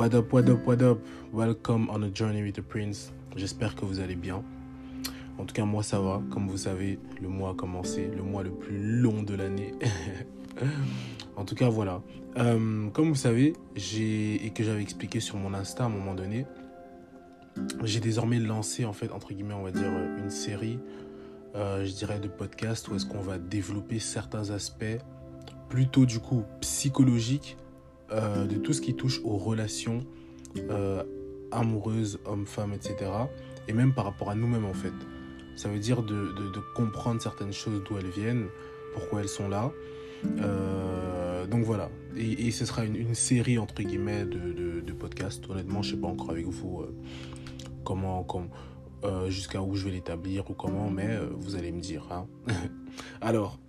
What up, what up, what up? Welcome on a journey with the prince. J'espère que vous allez bien. En tout cas, moi ça va. Comme vous savez, le mois a commencé, le mois le plus long de l'année. en tout cas, voilà. Euh, comme vous savez, et que j'avais expliqué sur mon Insta à un moment donné, j'ai désormais lancé en fait entre guillemets, on va dire une série, euh, je dirais de podcasts où est-ce qu'on va développer certains aspects plutôt du coup psychologiques euh, de tout ce qui touche aux relations euh, amoureuses, hommes-femmes, etc. Et même par rapport à nous-mêmes en fait. Ça veut dire de, comprendre certaines choses d'où elles viennent, pourquoi elles sont là. Euh, donc voilà. Et, ce sera une, série entre guillemets de, podcasts. Honnêtement, je sais pas encore avec vous comment, jusqu'à où je vais l'établir ou comment, mais vous allez me dire. Hein. Alors,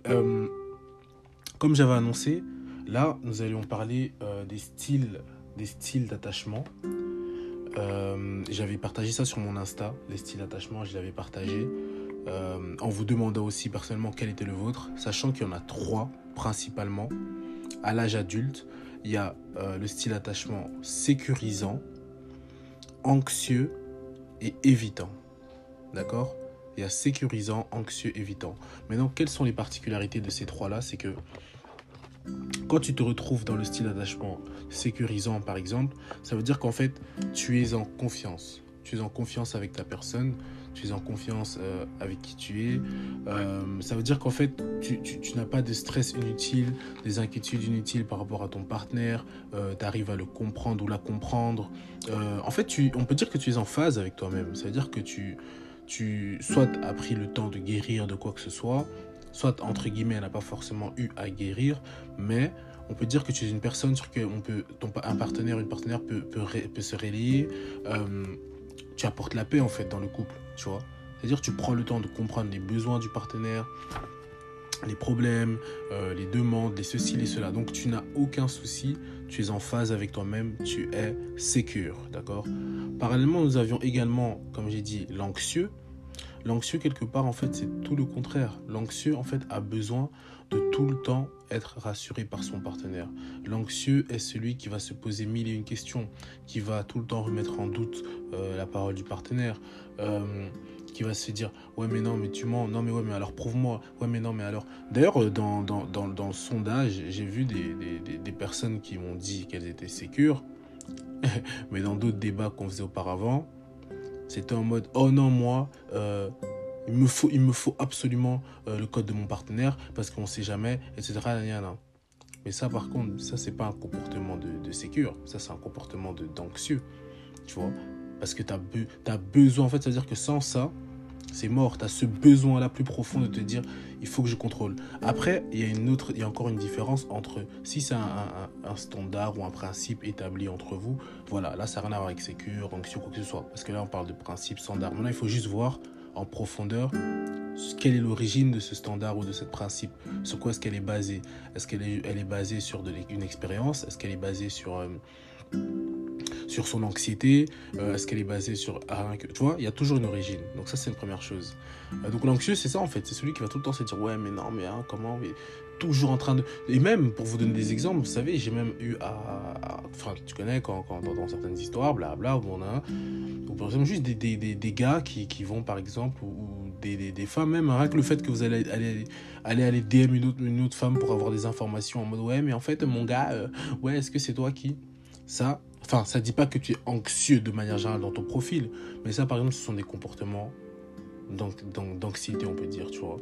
comme j'avais annoncé, Là, nous allions parler euh, des styles, des styles d'attachement. Euh, j'avais partagé ça sur mon Insta, les styles d'attachement, je l'avais partagé. Euh, en vous demandant aussi personnellement quel était le vôtre, sachant qu'il y en a trois principalement. À l'âge adulte, il y a le style d'attachement sécurisant, anxieux et évitant. D'accord? Il y a sécurisant, anxieux, évitant. Maintenant, quelles sont les particularités de ces trois-là? C'est que quand tu te retrouves dans le style d'attachement sécurisant, par exemple, ça veut dire qu'en fait, tu es en confiance. Tu es en confiance avec ta personne, tu es en confiance euh, avec qui tu es. Euh, ça veut dire qu'en fait, tu, n'as pas de stress inutile, des inquiétudes inutiles par rapport à ton partenaire. Euh, tu arrives à le comprendre ou la comprendre. En fait, on peut dire que tu es en phase avec toi-même. Ça veut dire que tu, tu soit as pris le temps de guérir de quoi que ce soit, soit entre guillemets, elle n'a pas forcément eu à guérir, mais on peut dire que tu es une personne sur qui on peut, ton, un partenaire, une partenaire peut, peut, peut se relayer. Euh, tu apportes la paix en fait dans le couple, tu vois. C'est-à-dire tu prends le temps de comprendre les besoins du partenaire, les problèmes, euh, les demandes, les ceci, les cela. Donc tu n'as aucun souci, tu es en phase avec toi-même, tu es sécure, d'accord? Parallèlement, nous avions également, comme j'ai dit, l'anxieux. L'anxieux, quelque part, en fait, c'est tout le contraire. L'anxieux, en fait, a besoin de tout le temps être rassuré par son partenaire. L'anxieux est celui qui va se poser mille et une questions, qui va tout le temps remettre en doute euh, la parole du partenaire, euh, qui va se dire ouais mais non mais tu mens, non mais ouais mais alors prouve-moi, ouais mais non mais alors. D'ailleurs dans, dans, dans, dans le sondage j'ai vu des, des, des, personnes qui m'ont dit qu'elles étaient sécures, mais dans d'autres débats qu'on faisait auparavant, c'était en mode oh non moi euh, il me faut il me faut absolument euh, le code de mon partenaire parce qu'on sait jamais etc mais ça par contre ça c'est pas un comportement de, de sécure. Ça c'est un comportement d'anxieux tu vois. Parce que tu as, as besoin en fait c'est à dire que sans ça c'est mort tu as ce besoin là plus profond de te dire il faut que je contrôle. Après il y a une autre il y a encore une différence entre si c'est un, un, standard ou un principe établi entre vous voilà là ça n'a rien à voir avec sécure anxieux quoi que ce soit. Parce que là on parle de principe standard maintenant il faut juste voir en profondeur quelle est l'origine de ce standard ou de ce principe. Sur quoi est-ce qu'elle est basée? Est-ce qu'elle est, elle est basée sur une expérience? Est-ce qu'elle est basée sur, euh, sur son anxiété euh, Est-ce qu'elle est basée sur... Ah, tu vois, il y a toujours une origine. Donc ça, c'est une première chose. Euh, donc l'anxieux, c'est ça en fait. C'est celui qui va tout le temps se dire, ouais, mais non, mais hein, comment mais toujours en train de... Et même, pour vous donner des exemples, vous savez, j'ai même eu à... Enfin, tu connais, quand, quand dans certaines histoires, blabla, où on a... Ou par exemple, juste des, des, des, gars qui, qui vont, par exemple, ou, des, des, femmes même, rien que le fait que vous allez aller, aller, aller DM une autre, une autre femme pour avoir des informations en mode, ouais, mais en fait, mon gars, euh, ouais, est-ce que c'est toi qui... Ça, enfin, ça dit pas que tu es anxieux de manière générale dans ton profil, mais ça, par exemple, ce sont des comportements d'anxiété, on peut dire, tu vois.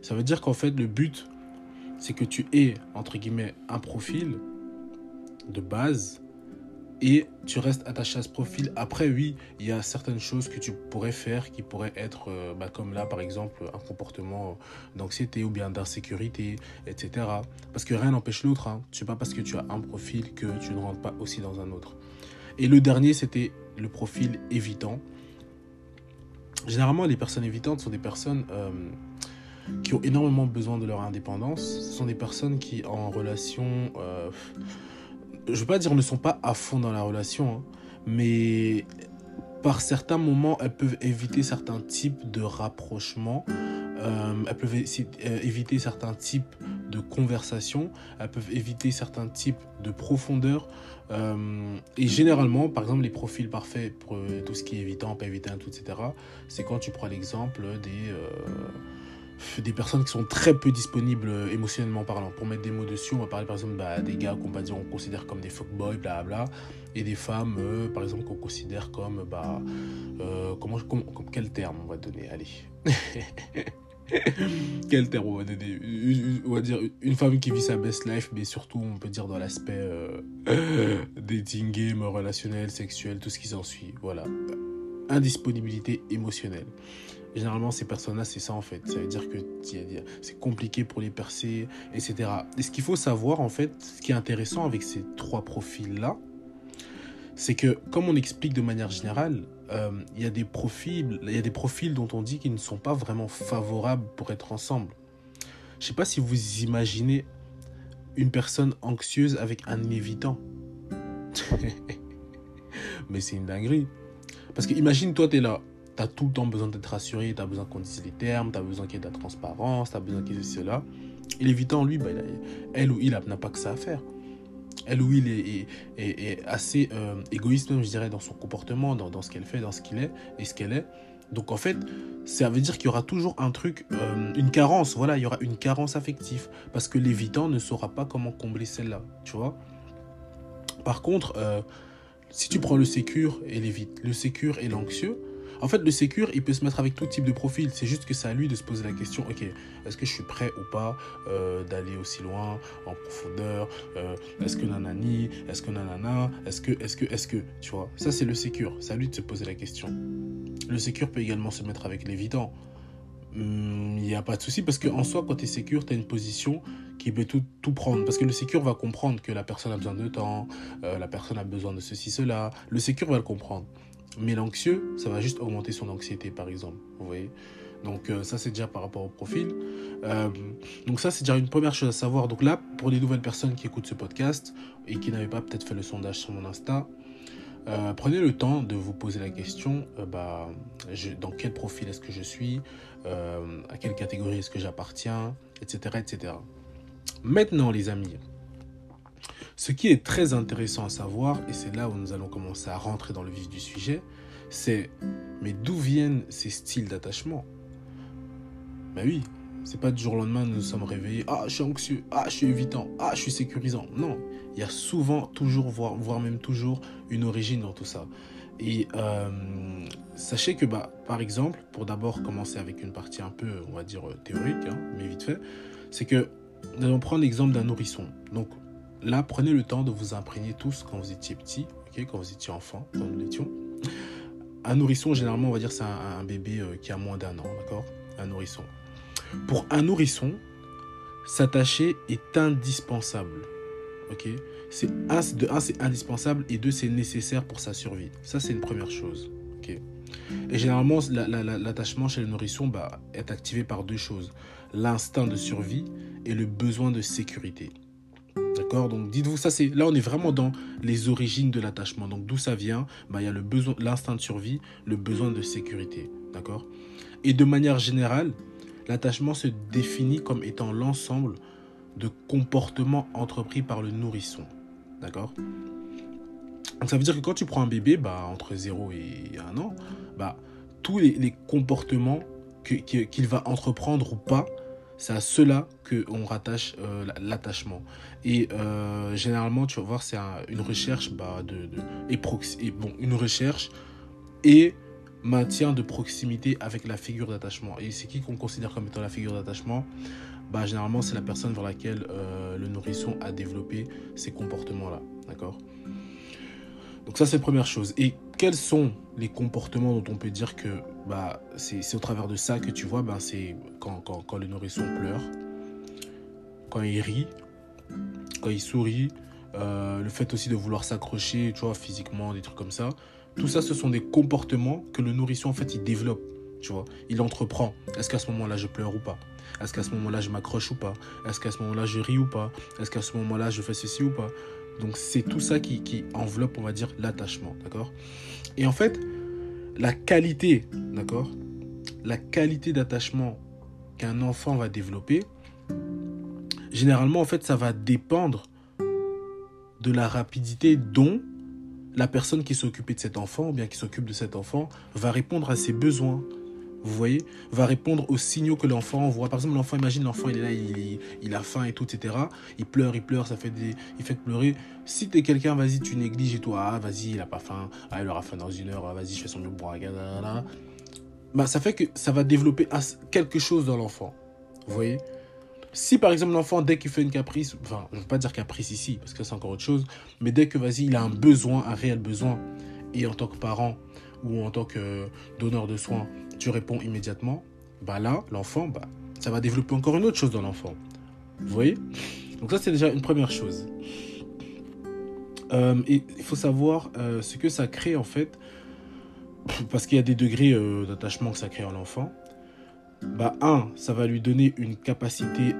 Ça veut dire qu'en fait, le but, c'est que tu aies, entre guillemets, un profil de base et tu restes attaché à ce profil. Après, oui, il y a certaines choses que tu pourrais faire qui pourraient être, euh, bah, comme là, par exemple, un comportement d'anxiété ou bien d'insécurité, etc. Parce que rien n'empêche l'autre. Hein. C'est pas parce que tu as un profil que tu ne rentres pas aussi dans un autre. Et le dernier, c'était le profil évitant. Généralement, les personnes évitantes sont des personnes euh, qui ont énormément besoin de leur indépendance. Ce sont des personnes qui, en relation, euh, je veux pas dire ne sont pas à fond dans la relation, hein, mais par certains moments, elles peuvent éviter certains types de rapprochements. Euh, elles peuvent éviter certains types de conversation, elles peuvent éviter certains types de profondeur. Euh, et généralement, par exemple, les profils parfaits pour euh, tout ce qui est évitant, pas évitant, tout, etc., c'est quand tu prends l'exemple des, euh, des personnes qui sont très peu disponibles émotionnellement parlant. Pour mettre des mots dessus, on va parler par exemple bah, des gars qu'on on considère comme des fuckboys, bla et des femmes, par exemple, qu'on considère comme, bah, comment, quel terme on va donner Allez. Quel terme on va donner? On va dire une femme qui vit sa best life, mais surtout, on peut dire dans l'aspect euh, dating game, relationnel, sexuel, tout ce qui s'ensuit. Voilà. Indisponibilité émotionnelle. Généralement, ces personnes-là, c'est ça en fait. Ça veut dire que c'est compliqué pour les percer, etc. Et ce qu'il faut savoir, en fait, ce qui est intéressant avec ces trois profils-là, c'est que, comme on explique de manière générale, euh, il y a des profils, il y a des profils dont on dit qu'ils ne sont pas vraiment favorables pour être ensemble. Je sais pas si vous imaginez une personne anxieuse avec un évitant. Mais c'est une dinguerie. Parce que imagine, toi, tu es là. Tu as tout le temps besoin d'être rassuré, tu as besoin qu'on dise les termes, tu as besoin qu'il y ait de la transparence, tu as besoin qu'il y ait cela. Et l'évitant, lui, bah, elle ou il n'a pas que ça à faire elle ou il est, assez euh, égoïste, je dirais, dans son comportement, dans, ce qu'elle fait, dans ce qu'il est et ce qu'elle est. Donc en fait, ça veut dire qu'il y aura toujours un truc, euh, une carence, voilà, il y aura une carence affective. Parce que l'évitant ne saura pas comment combler celle-là, tu vois. Par contre, euh, si tu prends le sécure et l'évite, le sécure et l'anxieux, en fait, le sécure, il peut se mettre avec tout type de profil. C'est juste que c'est à lui de se poser la question, ok, est-ce que je suis prêt ou pas euh, d'aller aussi loin, en profondeur euh, Est-ce que nanani Est-ce que nanana Est-ce que, est-ce que, est-ce que, tu vois Ça, c'est le sécure. C'est à lui de se poser la question. Le sécure peut également se mettre avec l'évident. Hmm, il n'y a pas de souci parce qu'en soi, quand tu es sécure, tu as une position qui peut tout, tout, prendre. Parce que le sécure va comprendre que la personne a besoin de temps, euh, la personne a besoin de ceci, cela. Le sécure va le comprendre. Mais l'anxieux, ça va juste augmenter son anxiété, par exemple. Vous voyez donc euh, ça c'est déjà par rapport au profil. Euh, donc ça c'est déjà une première chose à savoir. Donc là, pour les nouvelles personnes qui écoutent ce podcast et qui n'avaient pas peut-être fait le sondage sur mon Insta, euh, prenez le temps de vous poser la question, bah, dans quel profil est-ce que je suis, à quelle catégorie est-ce que j'appartiens, etc., etc. Maintenant les amis, ce qui est très intéressant à savoir, et c'est là où nous allons commencer à rentrer dans le vif du sujet, c'est mais d'où viennent ces styles d'attachement? Ben oui, c'est pas du jour au lendemain nous nous sommes réveillés, ah je suis anxieux, ah je suis évitant, ah je suis sécurisant. Non, il y a souvent, toujours, voire, même toujours, une origine dans tout ça. Et euh, sachez que, bah, par exemple, pour d'abord commencer avec une partie un peu, on va dire, théorique, hein, mais vite fait, c'est que nous allons prendre l'exemple d'un nourrisson. Donc, Là, prenez le temps de vous imprégner tous quand vous étiez petit, quand vous étiez enfant, quand nous l'étions. Un nourrisson, généralement, on va dire c'est un, bébé euh, qui a moins d'un an, d'accord? Un nourrisson. Pour un nourrisson, s'attacher est indispensable, ok? C'est de un, c'est indispensable et deux, c'est nécessaire pour sa survie. Ça, c'est une première chose, ok? Et généralement, l'attachement chez le nourrisson bah, est activé par deux choses l'instinct de survie et le besoin de sécurité. D'accord Donc dites-vous ça c'est là on est vraiment dans les origines de l'attachement. Donc d'où ça vient bah, il y a l'instinct de survie, le besoin de sécurité, d'accord Et de manière générale, l'attachement se définit comme étant l'ensemble de comportements entrepris par le nourrisson. D'accord Donc ça veut dire que quand tu prends un bébé bah entre 0 et 1 an, bah tous les, comportements qu'il va entreprendre ou pas c'est à cela qu'on rattache euh, l'attachement. Et euh, généralement, tu vas voir, c'est une recherche bah, de, et, une recherche et maintien de proximité avec la figure d'attachement. Et c'est qui qu'on considère comme étant la figure d'attachement? Bah, Généralement, c'est la personne vers laquelle euh, le nourrisson a développé ces comportements-là. D'accord? Donc ça, c'est la première chose. Et quels sont les comportements dont on peut dire que bah, c'est au travers de ça que tu vois, ben, c'est quand, quand, quand, le nourrisson pleure, quand il rit, quand il sourit, euh, le fait aussi de vouloir s'accrocher, tu vois, physiquement, des trucs comme ça. Tout ça, ce sont des comportements que le nourrisson, en fait, il développe, tu vois. Il entreprend. Est-ce qu'à ce, moment-là, je pleure ou pas? Est-ce qu'à ce moment-là, je m'accroche ou pas? Est-ce qu'à ce moment-là, je ris ou pas? Est-ce qu'à ce moment-là, je fais ceci ou pas? Donc c'est tout ça qui, enveloppe, on va dire, l'attachement, d'accord? Et en fait, la qualité, d'accord? La qualité d'attachement qu'un enfant va développer, généralement, en fait, ça va dépendre de la rapidité dont la personne qui s'occupe de cet enfant, ou bien qui s'occupe de cet enfant, va répondre à ses besoins. Vous voyez Va répondre aux signaux que l'enfant envoie. Par exemple, l'enfant, imagine l'enfant, il est là, il, a faim et tout, etc. Il pleure, il pleure, ça fait des... Il fait pleurer. Si t'es quelqu'un, vas-y, tu négliges et toi, ah, vas-y, il a pas faim. Ah, il aura faim dans une heure. Ah, vas-y, je fais son mieux pour bah, ça fait que ça va développer quelque chose dans l'enfant. Vous voyez? Si par exemple l'enfant, dès qu'il fait une caprice, enfin, je ne veux pas dire caprice ici, parce que c'est encore autre chose, mais dès que, vas-y, il a un besoin, un réel besoin, et en tant que parent ou en tant que donneur de soins, tu réponds immédiatement, bah là, l'enfant, bah, ça va développer encore une autre chose dans l'enfant. Vous voyez? Donc ça, c'est déjà une première chose. Euh, et il faut savoir euh, ce que ça crée en fait, parce qu'il y a des degrés euh, d'attachement que ça crée en l'enfant bah, un, ça va lui donner une capacité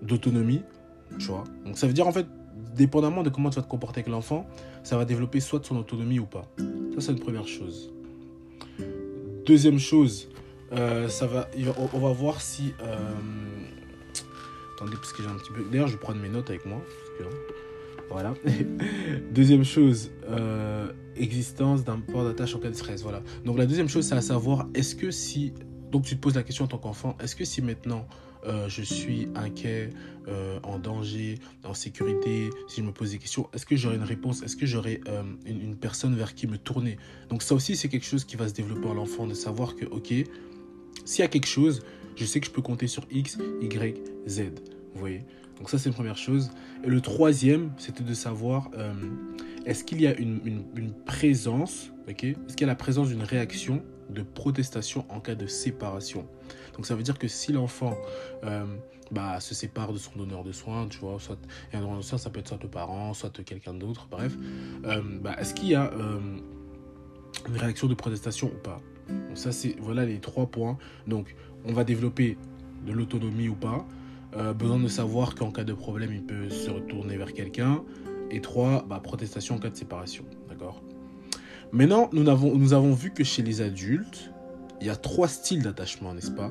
d'autonomie, tu vois. Donc, ça veut dire, en fait, dépendamment de comment tu vas te comporter avec l'enfant, ça va développer soit son autonomie ou pas. Ça, c'est une première chose. Deuxième chose, euh, ça va, on, va voir si. Euh, attendez, parce que j'ai un petit peu. D'ailleurs, je vais prendre mes notes avec moi. voilà. deuxième chose, existence d'un port d'attache en cas de stress. Voilà. Donc, la deuxième chose, c'est à savoir est-ce que si donc tu te poses la question en tant qu'enfant, est-ce que si maintenant euh, je suis inquiet, euh, en danger, en sécurité, si je me pose des questions, est-ce que j'aurai une réponse? Est-ce que j'aurai euh, une, personne vers qui me tourner? Donc ça aussi c'est quelque chose qui va se développer en l'enfant, de savoir que ok, s'il y a quelque chose, je sais que je peux compter sur X, Y, Z. Vous voyez? Donc ça c'est une première chose. Et le troisième, c'était de savoir est-ce qu'il y a une, une présence, ok? Est-ce qu'il y a la présence d'une réaction de protestation en cas de séparation? Donc ça veut dire que si l'enfant euh, bah, se sépare de son donneur de soins, tu vois, soit et un donneur de soins, ça peut être soit le parent, soit quelqu'un d'autre, bref, euh, bah, est-ce qu'il y a euh, une réaction de protestation ou pas? Donc ça c'est voilà les trois points. Donc on va développer de l'autonomie ou pas. besoin de savoir qu'en cas de problème, il peut se retourner vers quelqu'un. Et trois, bah, protestation en cas de séparation. D'accord? Maintenant, nous nous avons vu que chez les adultes, il y a trois styles d'attachement, n'est-ce pas?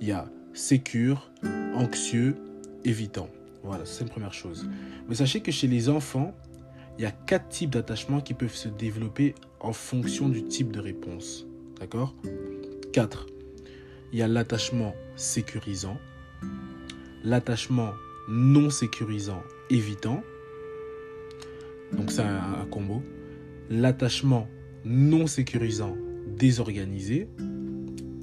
Il y a sécure, anxieux, évitant. Voilà, c'est une première chose. Mais sachez que chez les enfants, il y a quatre types d'attachement qui peuvent se développer en fonction du type de réponse. D'accord? 4. Il y a l'attachement sécurisant, l'attachement non sécurisant évitant. Donc c'est un, un combo. L'attachement non sécurisant désorganisé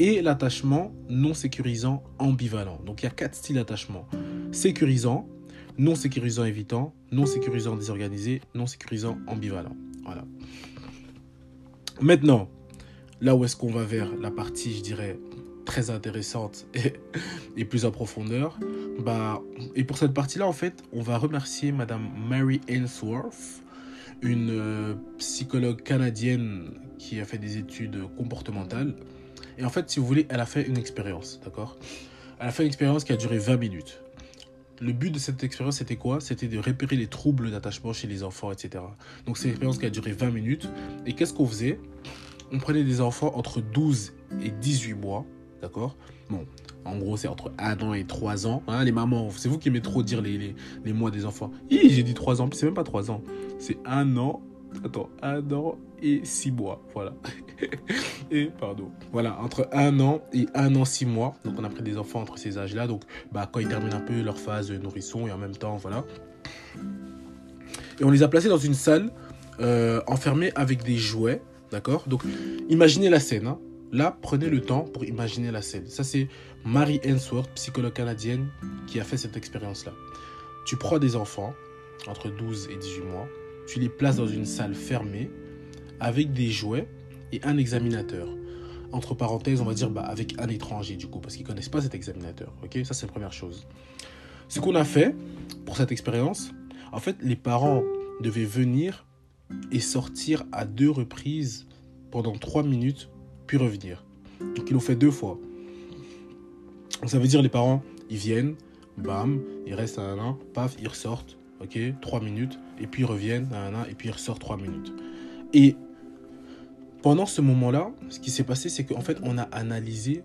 et l'attachement non sécurisant ambivalent. Donc il y a quatre styles d'attachement. Sécurisant, non sécurisant évitant, non sécurisant désorganisé, non sécurisant ambivalent. Voilà. Maintenant, là où est-ce qu'on va vers la partie, je dirais, très intéressante et, plus en profondeur. Bah, et pour cette partie-là, en fait, on va remercier Madame Mary Ainsworth une euh, psychologue canadienne qui a fait des études comportementales. Et en fait, si vous voulez, elle a fait une expérience, d'accord? Elle a fait une expérience qui a duré 20 minutes. Le but de cette expérience, c'était quoi? C'était de repérer les troubles d'attachement chez les enfants, etc. Donc, c'est une expérience qui a duré 20 minutes. Et qu'est-ce qu'on faisait? On prenait des enfants entre 12 et 18 mois, d'accord? Bon, en gros, c'est entre 1 an et 3 ans. Hein, les mamans, c'est vous qui aimez trop dire les, les, mois des enfants. J'ai dit 3 ans, puis c'est même pas 3 ans. C'est 1 an. Attends, 1 an et 6 mois. Voilà. et pardon. Voilà, entre 1 an et 1 an 6 mois. Donc on a pris des enfants entre ces âges-là. Donc bah, quand ils terminent un peu leur phase nourrisson et en même temps, voilà. Et on les a placés dans une salle euh, enfermée avec des jouets. D'accord? Donc imaginez la scène. Hein. Là, prenez le temps pour imaginer la scène. Ça, c'est Mary Ainsworth, psychologue canadienne, qui a fait cette expérience-là. Tu prends des enfants, entre 12 et 18 mois, tu les places dans une salle fermée, avec des jouets et un examinateur. Entre parenthèses, on va dire bah, avec un étranger, du coup, parce qu'ils ne connaissent pas cet examinateur. Ok, Ça, c'est la première chose. Ce qu'on a fait pour cette expérience, en fait, les parents devaient venir et sortir à deux reprises pendant trois minutes revenir. Donc ils l'ont fait deux fois. Ça veut dire les parents, ils viennent, bam, ils restent un an, paf, ils ressortent, ok, trois minutes, et puis ils reviennent et puis ils ressortent trois minutes. Et pendant ce moment-là, ce qui s'est passé, c'est qu'en fait, on a analysé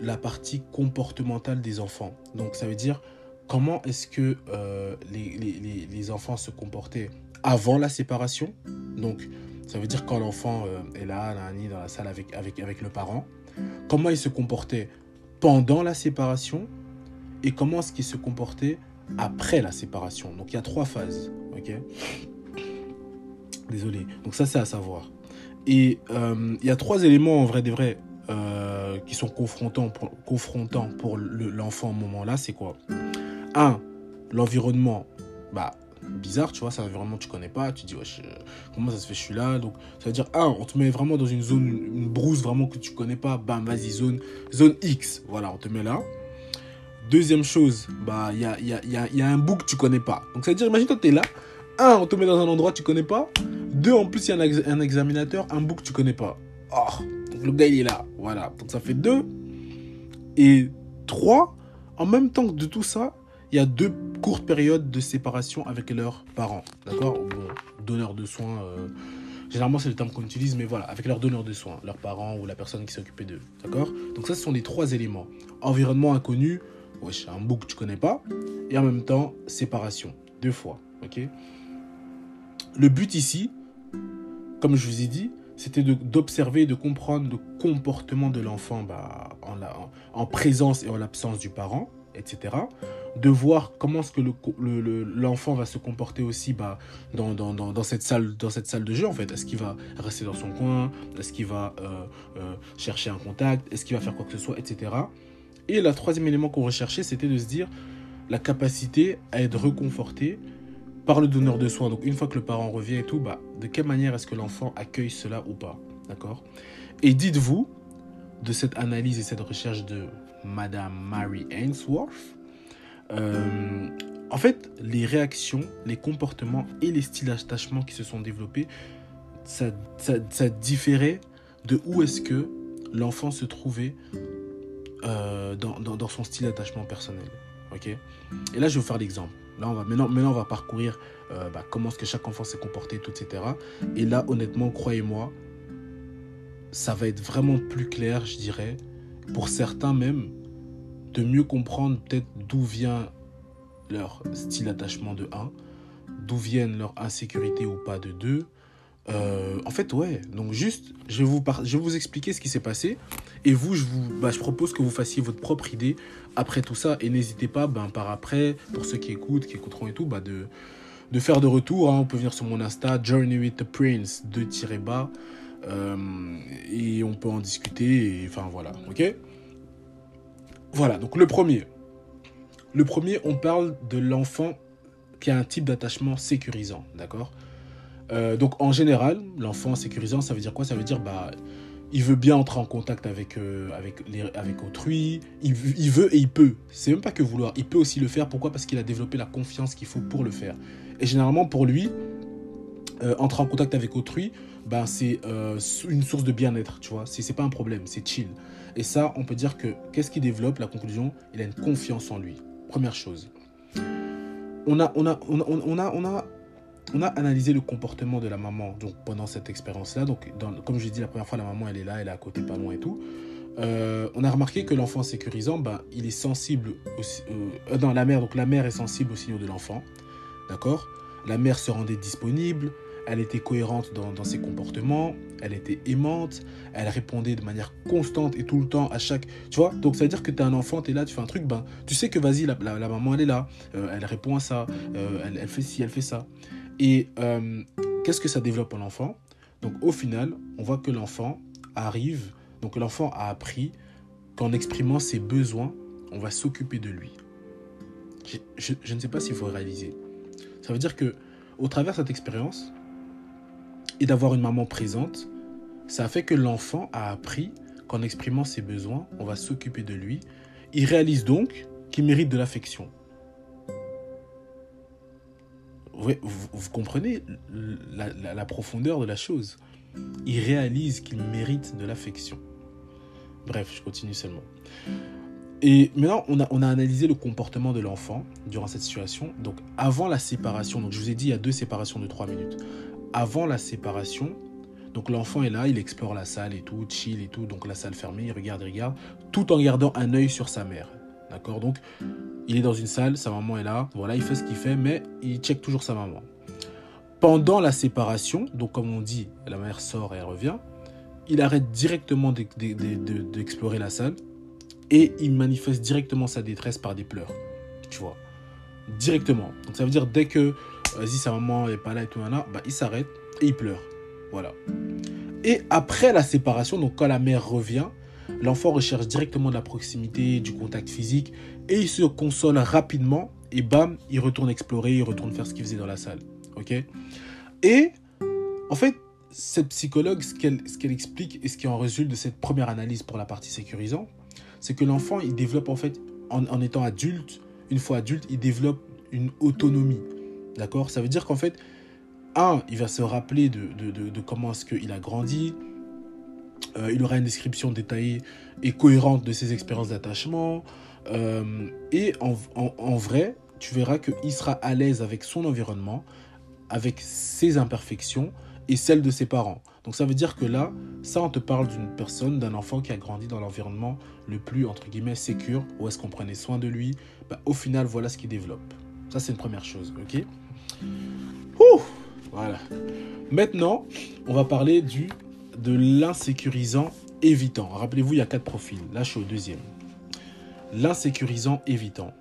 la partie comportementale des enfants. Donc ça veut dire comment est-ce que euh, les, enfants se comportaient avant la séparation. Donc ça veut dire quand l'enfant euh, est là, dans la salle avec, avec, avec le parent. Comment il se comportait pendant la séparation et comment est-ce qu'il se comportait après la séparation. Donc il y a trois phases. Ok? Désolé. Donc ça c'est à savoir. Et euh, il y a trois éléments en vrai des vrais euh, qui sont confrontants pour, confrontants pour l'enfant au moment-là. C'est quoi? Un, l'environnement. Bah, bizarre, tu vois, c'est un environnement que tu connais pas, tu dis, wesh, comment ça se fait, je suis là? Donc, ça veut dire, un, on te met vraiment dans une zone, une brousse vraiment que tu connais pas, bam, vas-y, zone, zone X, voilà, on te met là. Deuxième chose, bah, il y a, un book que tu connais pas. Donc, ça veut dire, imagine toi, tu es là. Un, on te met dans un endroit que tu connais pas. Deux, en plus, il y a un, examinateur, un book que tu connais pas. Oh, donc le gars, il est là. Voilà. Donc, ça fait deux. Et trois, en même temps que de tout ça, il y a deux courtes périodes de séparation avec leurs parents. D'accord? Bon, donneur de soins. Euh, généralement, c'est le terme qu'on utilise, mais voilà, avec leurs donneurs de soins, leurs parents ou la personne qui s'est occupée d'eux. D'accord? Donc, ça, ce sont les trois éléments. Environnement inconnu, wesh, un book que tu connais pas, et en même temps, séparation, deux fois, ok? Le but ici, comme je vous ai dit, c'était d'observer, de, comprendre le comportement de l'enfant bah, en, en, présence et en l'absence du parent, etc. De voir comment est-ce que l'enfant le, va se comporter aussi bah, dans, dans, dans, cette salle, dans cette salle de jeu, en fait. Est-ce qu'il va rester dans son coin? Est-ce qu'il va euh, euh, chercher un contact? Est-ce qu'il va faire quoi que ce soit, etc. Et le troisième élément qu'on recherchait, c'était de se dire la capacité à être reconforté par le donneur de soins. Donc une fois que le parent revient et tout, bah, de quelle manière est-ce que l'enfant accueille cela ou pas? D'accord? Et dites-vous, de cette analyse et cette recherche de Madame Mary Ainsworth, euh, en fait, les réactions, les comportements et les styles d'attachement qui se sont développés, ça, différait de où est-ce que l'enfant se trouvait euh, dans, dans, son style d'attachement personnel. ok? Et là, je vais vous faire l'exemple. Là, on va, maintenant, maintenant, on va parcourir euh, bah, comment est-ce que chaque enfant s'est comporté, etc. Et là, honnêtement, croyez-moi, ça va être vraiment plus clair, je dirais, pour certains même, de mieux comprendre peut-être d'où vient leur style d'attachement de 1, d'où viennent leur insécurité ou pas de 2, euh, en fait, ouais. Donc juste, je vais vous, je vais vous expliquer ce qui s'est passé. Et vous, je vous bah, je propose que vous fassiez votre propre idée après tout ça. Et n'hésitez pas, ben, par après, pour ceux qui écoutent, qui écouteront et tout, bah, de, de faire de retour. Hein. On peut venir sur mon Insta, Journey with the Prince, 2-bas. Euh, et on peut en discuter. Enfin, voilà. Ok? Voilà, donc le premier. Le premier, on parle de l'enfant qui a un type d'attachement sécurisant. D'accord? Euh, donc en général, l'enfant sécurisant, ça veut dire quoi? Ça veut dire bah il veut bien entrer en contact avec euh, avec les, avec autrui, il, veut et il peut. C'est même pas que vouloir, il peut aussi le faire. Pourquoi? Parce qu'il a développé la confiance qu'il faut pour le faire. Et généralement pour lui, euh, entrer en contact avec autrui, bah, c'est une source de bien-être, tu vois. C'est pas un problème, c'est chill. Et ça, on peut dire que qu'est-ce qu'il développe La conclusion, il a une confiance en lui. Première chose. On a, on a, on a, on a, on a on a analysé le comportement de la maman donc, pendant cette expérience-là. Donc, comme je dit la première fois, la maman, elle est là, elle est à côté, pas loin et tout. Euh, on a remarqué que l'enfant sécurisant, ben, il est sensible, euh, dans la mère, donc la mère est sensible aux signaux de l'enfant, d'accord? La mère se rendait disponible, elle était cohérente dans, ses comportements, elle était aimante, elle répondait de manière constante et tout le temps à chaque... Tu vois? Donc ça veut dire que tu es un enfant, tu es là, tu fais un truc, ben, tu sais que vas-y, la, maman, elle est là, euh, elle répond à ça, elle, elle fait ci, elle fait ça. Et euh, qu'est-ce que ça développe en enfant? Donc au final, on voit que l'enfant arrive, donc l'enfant a appris qu'en exprimant ses besoins, on va s'occuper de lui. Je, ne sais pas s'il faut réaliser. Ça veut dire que au travers de cette expérience et d'avoir une maman présente, ça a fait que l'enfant a appris qu'en exprimant ses besoins, on va s'occuper de lui. Il réalise donc qu'il mérite de l'affection vous, comprenez la, profondeur de la chose. Il réalise qu'il mérite de l'affection. Bref, je continue seulement. Et maintenant, on a, on a analysé le comportement de l'enfant durant cette situation. Donc, avant la séparation, donc je vous ai dit, il y a deux séparations de trois minutes. Avant la séparation, Donc l'enfant est là, il explore la salle et tout, chill et tout, donc la salle fermée, il regarde, il regarde, tout en gardant un œil sur sa mère. D'accord Donc il est dans une salle, sa maman est là, voilà, il fait ce qu'il fait, mais il check toujours sa maman. Pendant la séparation, donc comme on dit, la mère sort et elle revient, il arrête directement d'explorer la salle et il manifeste directement sa détresse par des pleurs. Tu vois Directement. Donc ça veut dire dès que vas-y, sa maman est pas là et tout, là, bah, il s'arrête et il pleure. Voilà. Et après la séparation, donc quand la mère revient, l'enfant recherche directement de la proximité, du contact physique et il se console rapidement et bam, il retourne explorer, il retourne faire ce qu'il faisait dans la salle. Ok? Et en fait, cette psychologue, ce qu'elle explique et ce qui en résulte de cette première analyse pour la partie sécurisante, c'est que l'enfant, il développe en fait, en, étant adulte, une fois adulte, il développe une autonomie. D'accord? Ça veut dire qu'en fait, un, il va se rappeler de, de, comment est-ce qu'il a grandi. Euh, il aura une description détaillée et cohérente de ses expériences d'attachement. Euh, et en, vrai, tu verras qu'il sera à l'aise avec son environnement, avec ses imperfections et celles de ses parents. Donc ça veut dire que là, ça on te parle d'une personne, d'un enfant qui a grandi dans l'environnement le plus, entre guillemets, sécure, où est-ce qu'on prenait soin de lui. Bah, au final, voilà ce qu'il développe. Ça c'est une première chose, ok? Ouh, Voilà. Maintenant, on va parler du, de l'insécurisant évitant. Rappelez-vous, il y a quatre profils. Là, je suis au deuxième. L'insécurisant évitant.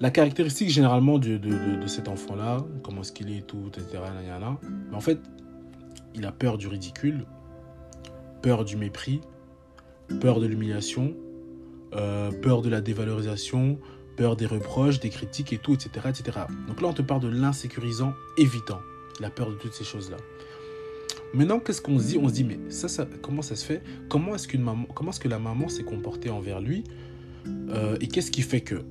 La caractéristique généralement de, de, cet enfant-là, comment est-ce qu'il est, tout, etc. Mais en fait, il a peur du ridicule, peur du mépris, peur de l'humiliation, euh, peur de la dévalorisation, peur des reproches, des critiques et tout, etc. etc. Donc là, on te parle de l'insécurisant évitant, la peur de toutes ces choses-là. Maintenant, qu'est-ce qu'on se dit? On se dit, mais ça, ça, comment ça se fait? Comment est-ce qu'une maman, comment est-ce que la maman s'est comportée envers lui euh, Et qu'est-ce qui fait que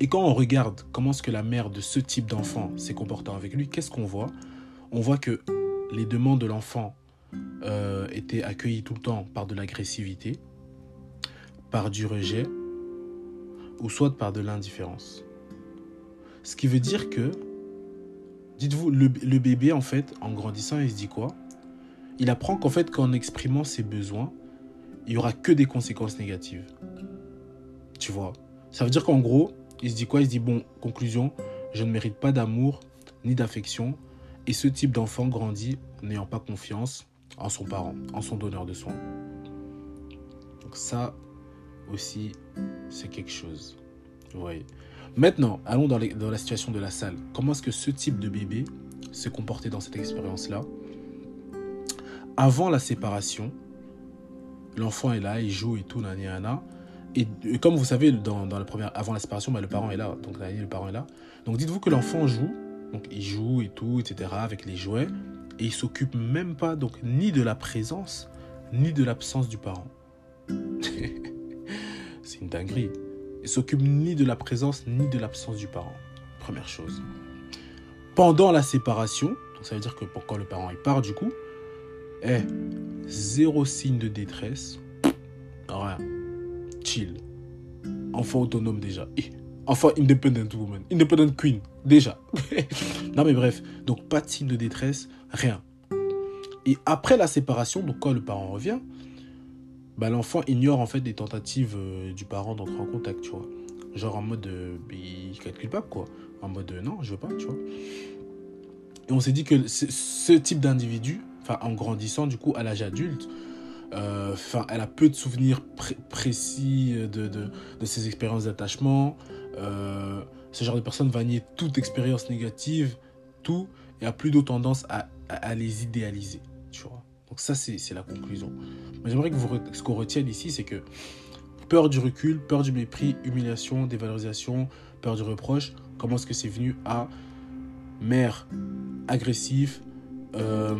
Et quand on regarde comment est-ce que la mère de ce type d'enfant s'est comportée avec lui, qu'est-ce qu'on voit? On voit que les demandes de l'enfant euh, étaient accueillies tout le temps par de l'agressivité, par du rejet, ou soit par de l'indifférence. Ce qui veut dire que, dites-vous, le, bébé, en fait, en grandissant, il se dit quoi? Il apprend qu'en fait, qu'en exprimant ses besoins, il n'y aura que des conséquences négatives. Tu vois? Ça veut dire qu'en gros, il se dit quoi? Il se dit, bon, conclusion, je ne mérite pas d'amour ni d'affection, et ce type d'enfant grandit n'ayant pas confiance en son parent, en son donneur de soins. Donc ça aussi, c'est quelque chose. Vous voyez? Maintenant, allons dans, la situation de la salle. Comment est-ce que ce type de bébé se comportait dans cette expérience-là Avant la séparation, l'enfant est là, il joue et tout, nana. Et, et comme vous savez, dans la première, avant la séparation, bah, le parent est là. Donc, le parent est là. Donc, dites-vous que l'enfant joue donc il joue et tout, etc. avec les jouets. Et il s'occupe même pas donc ni de la présence, ni de l'absence du parent. C'est une dinguerie. Il s'occupe ni de la présence, ni de l'absence du parent. Première chose. Pendant la séparation, ça veut dire que quand le parent il part du coup, eh, zéro signe de détresse, rien, chill, enfant autonome déjà. Eh, Enfin, independent woman, independent queen, déjà. non mais bref, donc pas de signe de détresse, rien. Et après la séparation, donc quand le parent revient, bah, l'enfant ignore en fait des tentatives euh, du parent d'entrer en contact, tu vois. Genre en mode, euh, il calcule pas quoi. En mode, euh, non, je veux pas, tu vois. Et on s'est dit que ce type d'individu, en grandissant du coup à l'âge adulte, enfin elle a peu de souvenirs précis de, ses expériences d'attachement, euh, ce genre de personne va nier toute expérience négative, tout, et a plutôt tendance à, les idéaliser. Donc ça, c'est la conclusion. Mais j'aimerais que vous, ce qu'on retienne ici, c'est que peur du recul, peur du mépris, humiliation, dévalorisation, peur du reproche, comment est-ce que c'est venu à mère agressif, euh,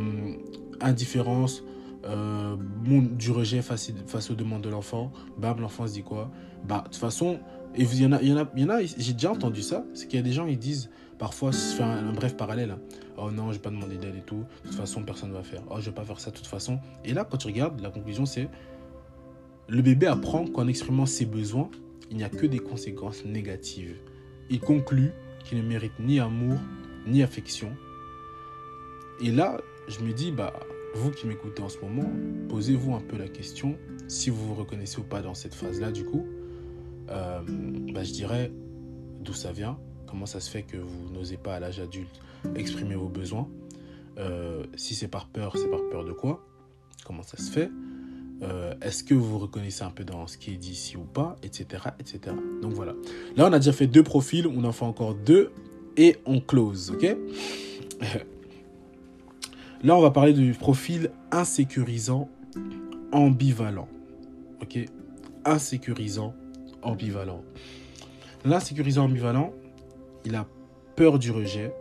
indifférence, euh, du rejet face, face aux demandes de l'enfant, bam, l'enfant se dit quoi? Bah, de toute façon, il y en a, a, a j'ai déjà entendu ça, c'est qu'il y a des gens qui disent, parfois, je fais un, bref parallèle, hein. oh non, je vais pas demander d'aide et tout, de toute façon, personne ne va faire, oh, je vais pas faire ça de toute façon. Et là, quand tu regardes, la conclusion, c'est, le bébé apprend qu'en exprimant ses besoins, il n'y a que des conséquences négatives. Il conclut qu'il ne mérite ni amour, ni affection. Et là, je me dis, bah, vous qui m'écoutez en ce moment, posez-vous un peu la question, si vous vous reconnaissez ou pas dans cette phase-là, du coup, euh, bah, je dirais d'où ça vient, comment ça se fait que vous n'osez pas à l'âge adulte exprimer vos besoins. Euh, si c'est par peur, c'est par peur de quoi? Comment ça se fait? Euh, Est-ce que vous reconnaissez un peu dans ce qui est dit ici ou pas? Etc. etc. Donc voilà. Là, on a déjà fait deux profils, on en fait encore deux et on close, ok? Là, on va parler du profil insécurisant ambivalent. Ok? Insécurisant ambivalent. L'insécurisant ambivalent, il a peur du rejet.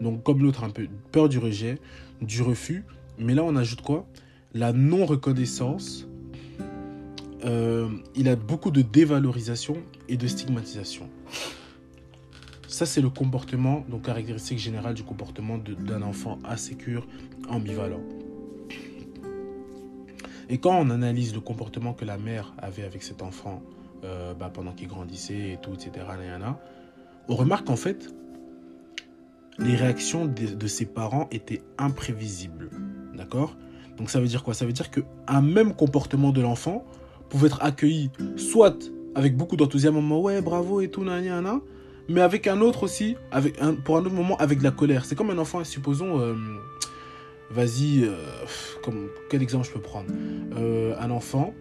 Donc, comme l'autre, un peu peur du rejet, du refus. Mais là, on ajoute quoi? La non-reconnaissance. Euh, il a beaucoup de dévalorisation et de stigmatisation. Ça, c'est le comportement, donc caractéristique générale du comportement d'un enfant insécure, ambivalent. Et quand on analyse le comportement que la mère avait avec cet enfant euh, bah, pendant qu'il grandissait et tout, etc., on remarque en fait les réactions de, ses parents étaient imprévisibles. D'accord? Donc ça veut dire quoi? Ça veut dire qu'un même comportement de l'enfant pouvait être accueilli soit avec beaucoup d'enthousiasme, ouais, bravo et tout, nanana, mais avec un autre aussi, avec pour un autre moment, avec de la colère. C'est comme un enfant, supposons, euh, vas-y, euh, comme, quel exemple je peux prendre? Euh, Un enfant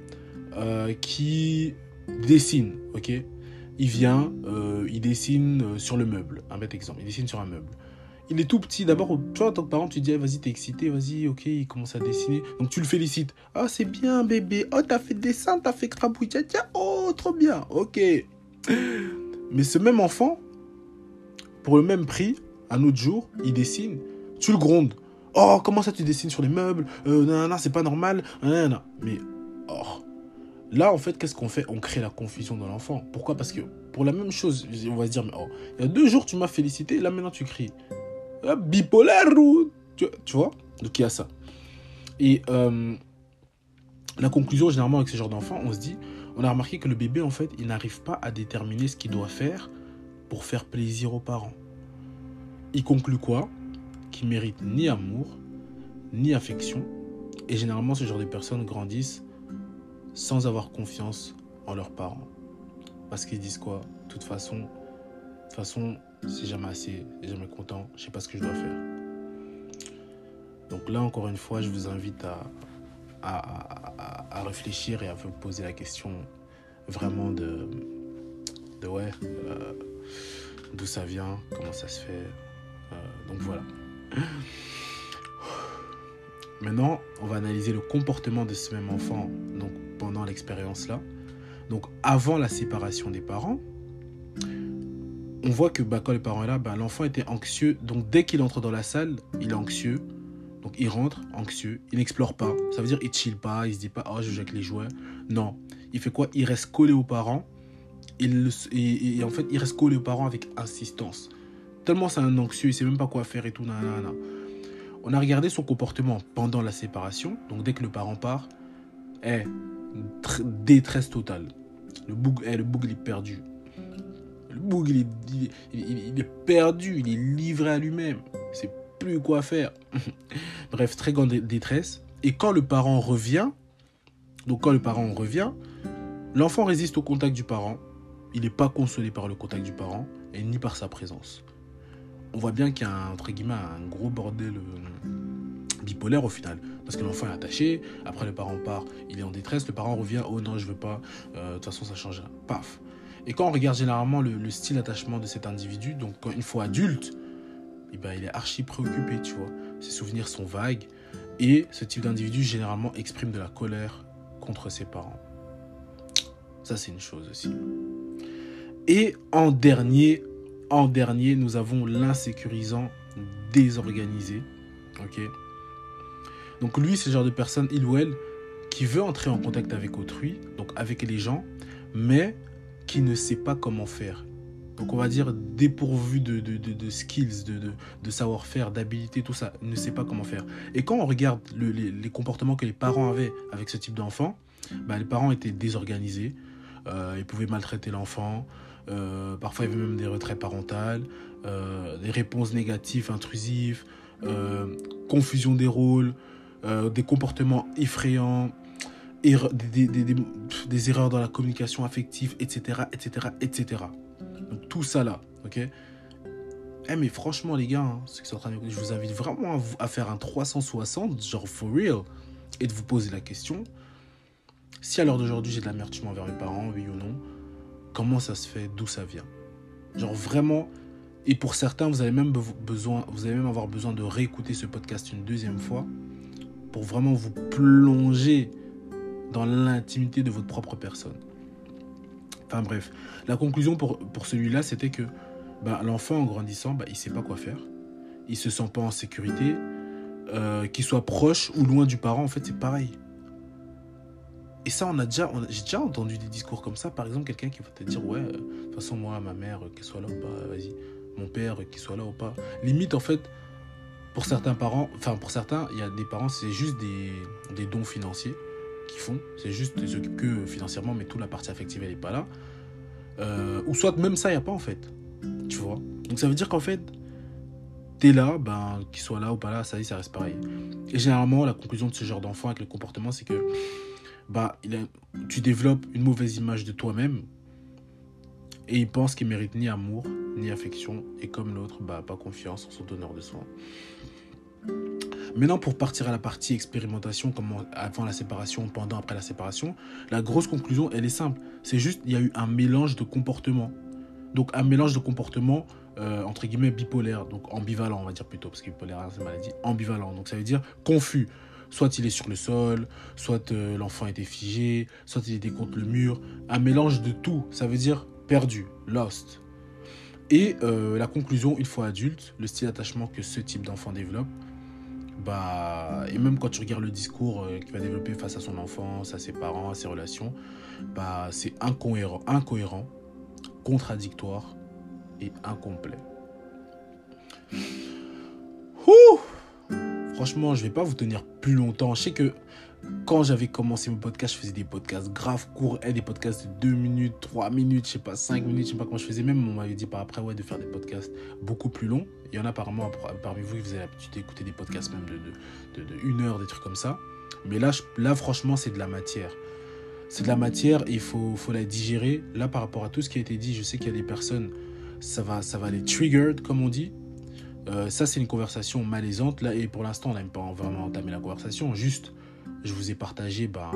qui dessine, ok? Il vient, il dessine sur le meuble, un bête exemple, il dessine sur un meuble. Il est tout petit, d'abord, tu vois, en tant que parent, tu dis, vas-y, t'es excité, vas-y, ok, il commence à dessiner. Donc tu le félicites. Ah, c'est bien, bébé. Oh, t'as fait dessin, t'as fait crabouille, tiens, tiens, oh, trop bien, ok. Mais ce même enfant, pour le même prix, un autre jour, il dessine, tu le grondes. Oh, comment ça tu dessines sur les meubles? Euh, Non, non, c'est pas normal. Mais, oh. Là, en fait, qu'est-ce qu'on fait? On crée la confusion dans l'enfant. Pourquoi? Parce que pour la même chose, on va se dire, oh, il y a deux jours, tu m'as félicité, là maintenant tu cries. Ah, bipolaire ou. Tu, vois? Donc il y a ça. Et euh, la conclusion, généralement, avec ce genre d'enfant, on se dit, on a remarqué que le bébé, en fait, il n'arrive pas à déterminer ce qu'il doit faire pour faire plaisir aux parents. Il conclut quoi? Qu'il mérite ni amour, ni affection. Et généralement, ce genre de personnes grandissent sans avoir confiance en leurs parents. Parce qu'ils disent quoi? De toute façon, façon, c'est jamais assez, jamais content, je sais pas ce que je dois faire. Donc là, encore une fois, je vous invite à, réfléchir et à vous poser la question vraiment de, de ouais, euh, d'où ça vient, comment ça se fait. Euh, donc voilà. Maintenant, on va analyser le comportement de ce même enfant pendant l'expérience là. Donc avant la séparation des parents, on voit que bah, quand les parents sont là, bah, l'enfant était anxieux. Donc dès qu'il entre dans la salle, il est anxieux. Donc il rentre anxieux, il n'explore pas. Ça veut dire il chill pas, il se dit pas oh je joue avec les joueurs. Non, il fait quoi? Il reste collé aux parents. Il, et, en fait il reste collé aux parents avec insistance. Tellement c'est un anxieux, il sait même pas quoi faire et tout. On a regardé son comportement pendant la séparation. Donc dès que le parent part, est détresse totale. Le boug, le boug il est perdu. Le boug il est, il est perdu, il est livré à lui-même. C'est plus quoi faire. Bref, très grande détresse. Et quand le parent revient, donc quand le parent revient, l'enfant résiste au contact du parent. Il n'est pas consolé par le contact du parent et ni par sa présence. On voit bien qu'il y a entre guillemets un gros bordel euh, bipolaire au final. Parce que l'enfant est attaché, après le parent part, il est en détresse, le parent revient, oh non je veux pas, euh, de toute façon ça change Paf. Et quand on regarde généralement le, le style d'attachement de cet individu, donc une fois adulte, eh ben, il est archi préoccupé, tu vois. Ses souvenirs sont vagues. Et ce type d'individu, généralement, exprime de la colère contre ses parents. Ça, c'est une chose aussi. Et en dernier, en dernier, nous avons l'insécurisant désorganisé. Ok? Donc lui, c'est le genre de personne, il ou elle, qui veut entrer en contact avec autrui, donc avec les gens, mais qui ne sait pas comment faire. Donc on va dire dépourvu de, de, skills, de, savoir-faire, d'habilité, tout ça, ne sait pas comment faire. Et quand on regarde les, comportements que les parents avaient avec ce type d'enfant, bah, les parents étaient désorganisés, euh, ils pouvaient maltraiter l'enfant, euh, parfois il y avait même des retraits parentaux, euh, des réponses négatives, intrusives, confusion des rôles, euh, des comportements effrayants, des, erreurs dans la communication affective, etc., etc., etc. Tout ça là, ok? Eh mais franchement les gars, hein, je vous invite vraiment à, vous, à faire un 360, genre for real, et de vous poser la question, si à l'heure d'aujourd'hui j'ai de l'amertume envers mes parents, oui ou non, comment ça se fait, d'où ça vient? Genre vraiment, et pour certains, vous allez même besoin, vous allez même avoir besoin de réécouter ce podcast une deuxième fois pour vraiment vous plonger dans l'intimité de votre propre personne. Enfin bref, la conclusion pour, pour celui-là, c'était que bah, l'enfant en grandissant, bah, il ne sait pas quoi faire. Il se sent pas en sécurité. Euh, qu'il soit proche ou loin du parent, en fait, c'est pareil. Et ça, on a déjà, j'ai déjà entendu des discours comme ça. Par exemple, quelqu'un qui va te dire, ouais, euh, de toute façon, moi, ma mère, qu'elle soit là ou pas, vas-y. Mon père, qu'il soit là ou pas. Limite, en fait, pour certains parents, enfin, pour certains, il y a des parents, c'est juste des, des dons financiers qu'ils font. C'est juste, ils s'occupent que financièrement, mais toute la partie affective, elle n'est pas là. Euh, ou soit même ça, il n'y a pas, en fait. Tu vois? Donc, ça veut dire qu'en fait, t'es là, ben, qu'il soit là ou pas là, ça y est, ça reste pareil. Et généralement, la conclusion de ce genre d'enfant avec le comportement, c'est que a, tu développes une mauvaise image de toi-même et il pense qu'il mérite ni amour, ni affection, et comme l'autre, bah, pas confiance en son donneur de soins. Maintenant, pour partir à la partie expérimentation, comme avant la séparation, pendant, après la séparation, la grosse conclusion, elle est simple. C'est juste, il y a eu un mélange de comportements. Donc, un mélange de comportements, euh, entre guillemets, bipolaire, donc ambivalent, on va dire plutôt, parce que bipolaire, c'est maladie, ambivalent. Donc, ça veut dire confus. Soit il est sur le sol, soit euh, l'enfant était figé, soit il était contre le mur. Un mélange de tout. Ça veut dire perdu, lost. Et euh, la conclusion, une fois adulte, le style d'attachement que ce type d'enfant développe, bah, et même quand tu regardes le discours euh, qu'il va développer face à son enfance, à ses parents, à ses relations, bah, c'est incohérent, incohérent, contradictoire et incomplet. Ouh Franchement, je vais pas vous tenir plus longtemps. Je sais que quand j'avais commencé mon podcast, je faisais des podcasts graves courts, et des podcasts de 2 minutes, 3 minutes, je sais pas, 5 minutes, je sais pas comment je faisais. Même, on m'avait dit par après ouais, de faire des podcasts beaucoup plus longs. Il y en a apparemment parmi vous qui faisaient l'habitude d'écouter des podcasts même de, de, heure, des trucs comme ça. Mais là, là franchement, c'est de la matière. C'est de la matière et il faut, faut la digérer. Là, par rapport à tout ce qui a été dit, je sais qu'il y a des personnes, ça va, ça va les trigger, comme on dit. Euh, ça, c'est une conversation malaisante. Là, et pour l'instant, on n'a même pas vraiment entamé la conversation. Juste, je vous ai partagé ben,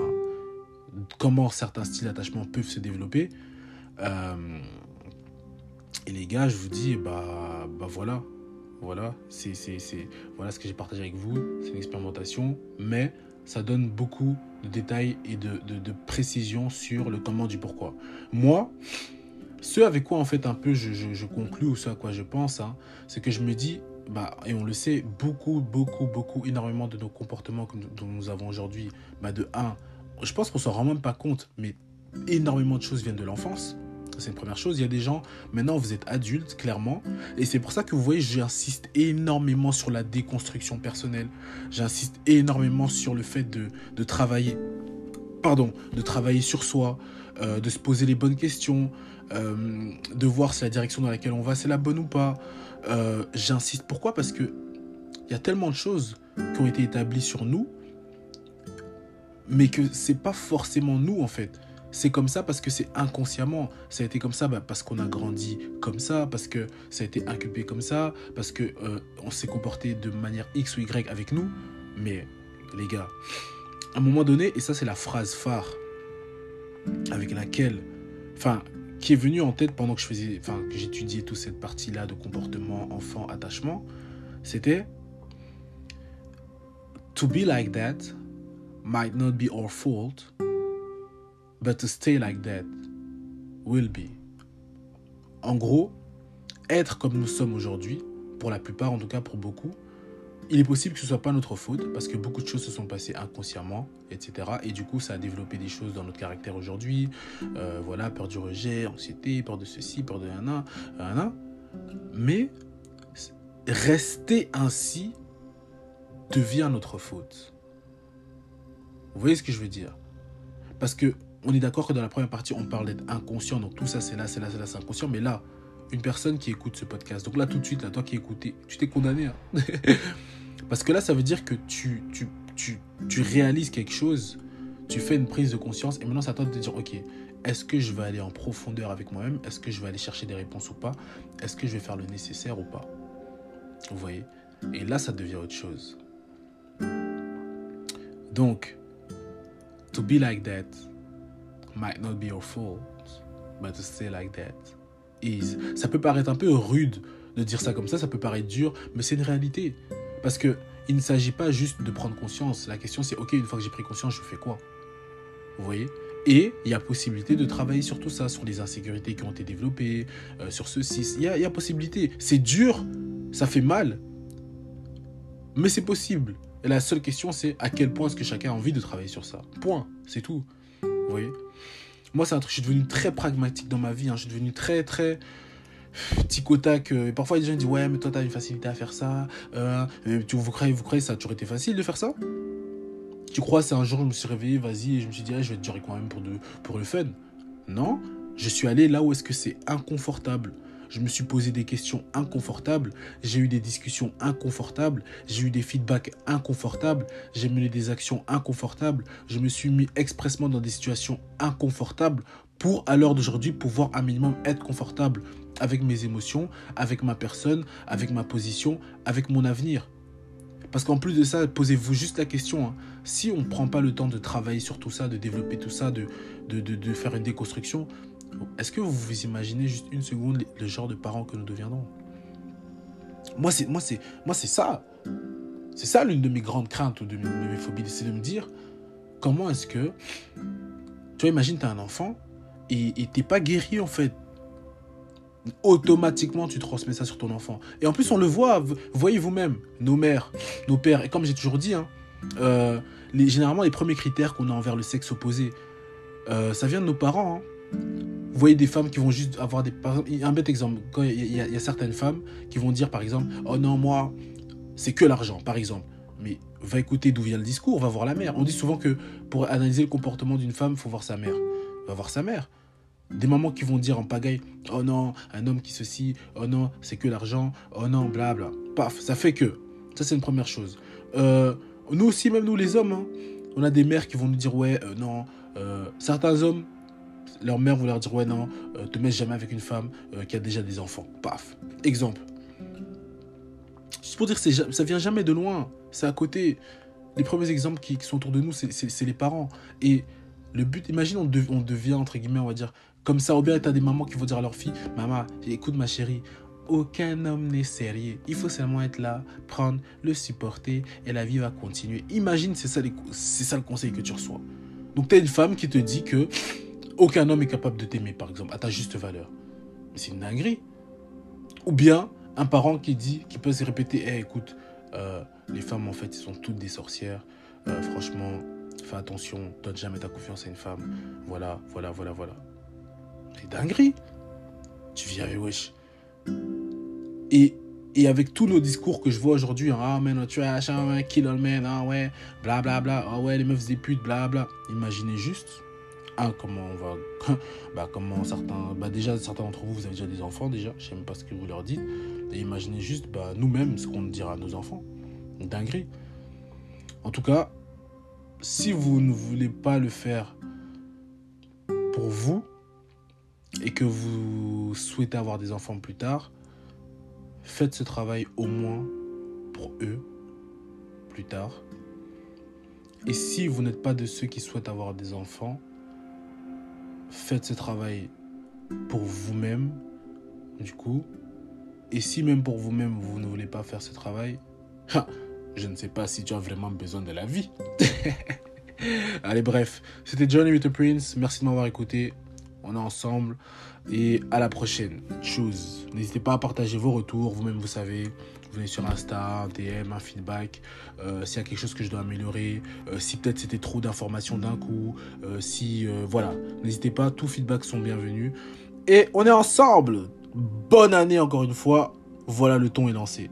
comment certains styles d'attachement peuvent se développer. Euh, et les gars, je vous dis, bah, bah voilà. Voilà, c'est, voilà ce que j'ai partagé avec vous. C'est une expérimentation, mais ça donne beaucoup de détails et de, de, précision sur le comment du pourquoi. Moi, ce avec quoi en fait un peu je, je, conclus ou ce à quoi je pense, hein, c'est que je me dis, bah, et on le sait, beaucoup, beaucoup, beaucoup, énormément de nos comportements que nous, dont nous avons aujourd'hui, bah, de 1, je pense qu'on s'en rend même pas compte, mais énormément de choses viennent de l'enfance. C'est une première chose. Il y a des gens, maintenant vous êtes adultes, clairement. Et c'est pour ça que vous voyez, j'insiste énormément sur la déconstruction personnelle. J'insiste énormément sur le fait de travailler. Pardon, de travailler sur soi, euh, de se poser les bonnes questions, euh, de voir si la direction dans laquelle on va, c'est la bonne ou pas. Euh, j'insiste. Pourquoi? Parce que il y a tellement de choses qui ont été établies sur nous, mais que c'est pas forcément nous en fait. C'est comme ça parce que c'est inconsciemment. Ça a été comme ça bah, parce qu'on a grandi comme ça, parce que ça a été inculpé comme ça, parce que on s'est comporté de manière X ou Y avec nous. Mais les gars, à un moment donné, et ça c'est la phrase phare avec laquelle, enfin, qui est venue en tête pendant que je faisais, enfin, que j'étudiais toute cette partie-là de comportement, enfant, attachement, c'était To be like that might not be our fault, but to stay like that will be. En gros, être comme nous sommes aujourd'hui, pour la plupart, en tout cas pour beaucoup, il est possible que ce soit pas notre faute parce que beaucoup de choses se sont passées inconsciemment, etc. Et du coup, ça a développé des choses dans notre caractère aujourd'hui. Euh, voilà, peur du rejet, anxiété, peur de ceci, peur de un, un, Mais rester ainsi devient notre faute. Vous voyez ce que je veux dire? Parce que on est d'accord que dans la première partie, on parle d'être inconscient. Donc tout ça, c'est là, c'est là, c'est là, c'est inconscient. Mais là, une personne qui écoute ce podcast, donc là tout de suite, là, toi qui écoutes, tu t'es condamné. Hein. Parce que là, ça veut dire que tu, tu, tu, tu réalises quelque chose, tu fais une prise de conscience et maintenant ça tente de te dire, ok, est-ce que je vais aller en profondeur avec moi-même? Est-ce que je vais aller chercher des réponses ou pas? Est-ce que je vais faire le nécessaire ou pas? Vous voyez? Et là, ça devient autre chose. Donc, to be like that might not be your fault, but to stay like that Ça peut paraître un peu rude de dire ça comme ça, ça peut paraître dur, mais c'est une réalité. Parce que il ne s'agit pas juste de prendre conscience. La question c'est, ok, une fois que j'ai pris conscience, je fais quoi? Vous voyez? Et il y a possibilité de travailler sur tout ça, sur les insécurités qui ont été développées, euh, sur ceci. Il y a, il y a possibilité. C'est dur, ça fait mal, mais c'est possible. Et la seule question, c'est à quel point est-ce que chacun a envie de travailler sur ça? Point, c'est tout. Vous voyez? Moi, c'est un truc, je suis devenu très pragmatique dans ma vie. Hein. Je suis devenu très, très au tac. Et parfois, les gens disent Ouais, mais toi, tu as une facilité à faire ça. Euh, tu, vous, croyez, vous croyez ça a toujours été facile de faire ça? Tu crois, c'est un jour, je me suis réveillé, vas-y, et je me suis dit, ah, je vais te durer quand même pour, de, pour le fun. Non, je suis allé là où est-ce que c'est inconfortable. Je me suis posé des questions inconfortables, j'ai eu des discussions inconfortables, j'ai eu des feedbacks inconfortables, j'ai mené des actions inconfortables, je me suis mis expressement dans des situations inconfortables pour, à l'heure d'aujourd'hui, pouvoir un minimum être confortable avec mes émotions, avec ma personne, avec ma position, avec mon avenir. Parce qu'en plus de ça, posez-vous juste la question, hein. si on ne prend pas le temps de travailler sur tout ça, de développer tout ça, de, de, faire une déconstruction, est-ce que vous vous imaginez juste une seconde le, genre de parents que nous deviendrons? Moi, c'est moi c'est ça. C'est ça l'une de mes grandes craintes ou de, mes phobies, c'est de me dire comment est-ce que tu vois, imagine as un enfant et t'es pas guéri en fait automatiquement tu transmets ça sur ton enfant. Et en plus, on le voit, voyez vous-même, nos mères, nos pères, et comme j'ai toujours dit, hein, euh, généralement les premiers critères qu'on a envers le sexe opposé, euh, ça vient de nos parents. Hein. Vous voyez des femmes qui vont juste avoir des... Par exemple, un bête exemple, quand il y, a certaines femmes qui vont dire par exemple, oh non, moi, c'est que l'argent, par exemple. Mais va écouter d'où vient le discours, va voir la mère. On dit souvent que pour analyser le comportement d'une femme, il faut voir sa mère. Va voir sa mère. Des mamans qui vont dire en pagaille Oh non, un homme qui ceci, oh non, c'est que l'argent, oh non, blabla. Paf, ça fait que. Ça, c'est une première chose. Euh, nous aussi, même nous les hommes, hein, on a des mères qui vont nous dire Ouais, euh, non, euh, certains hommes, leur mère vont leur dire Ouais, non, te mets jamais avec une femme qui a déjà des enfants. Paf. Exemple. Juste pour dire ça vient jamais de loin, c'est à côté. Les premiers exemples qui, sont autour de nous, c'est les parents. Et le but, imagine, on, devient, entre guillemets, on va dire, comme ça, ou bien tu as des mamans qui vont dire à leur fille Maman, écoute ma chérie, aucun homme n'est sérieux. Il faut seulement être là, prendre, le supporter et la vie va continuer. Imagine, c'est ça, ça le conseil que tu reçois. Donc, tu as une femme qui te dit que aucun homme est capable de t'aimer, par exemple, à ta juste valeur. C'est une dinguerie. Ou bien un parent qui dit, qui peut se répéter hey, écoute, euh, les femmes en fait, sont toutes des sorcières. Euh, franchement, fais attention, donne jamais ta confiance à une femme. Voilà, voilà, voilà, voilà. C'est dinguerie. Tu viens avec wesh. Et, et avec tous nos discours que je vois aujourd'hui, hein, ah man, trash, ah ouais, kill all man, ah ouais, bla bla bla, ah ouais, les meufs des putes, bla bla. Imaginez juste, ah, comment on va, bah, comment certains, bah, déjà, certains d'entre vous, vous avez déjà des enfants, déjà, je sais même pas ce que vous leur dites. Et imaginez juste, bah, nous-mêmes, ce qu'on dira à nos enfants. Dinguerie. En tout cas, si vous ne voulez pas le faire pour vous, et que vous souhaitez avoir des enfants plus tard, faites ce travail au moins pour eux plus tard. Et si vous n'êtes pas de ceux qui souhaitent avoir des enfants, faites ce travail pour vous-même, du coup. Et si même pour vous-même, vous ne voulez pas faire ce travail, je ne sais pas si tu as vraiment besoin de la vie. Allez, bref, c'était Johnny with the Prince. Merci de m'avoir écouté on est ensemble. Et à la prochaine. Chose. N'hésitez pas à partager vos retours. Vous-même, vous savez. Venez sur Insta, un DM, un feedback. Euh, s'il y a quelque chose que je dois améliorer. Euh, si peut-être c'était trop d'informations d'un coup. Euh, si. voilà. N'hésitez pas. Tous feedbacks sont bienvenus. Et on est ensemble. Bonne année encore une fois. Voilà, le ton est lancé.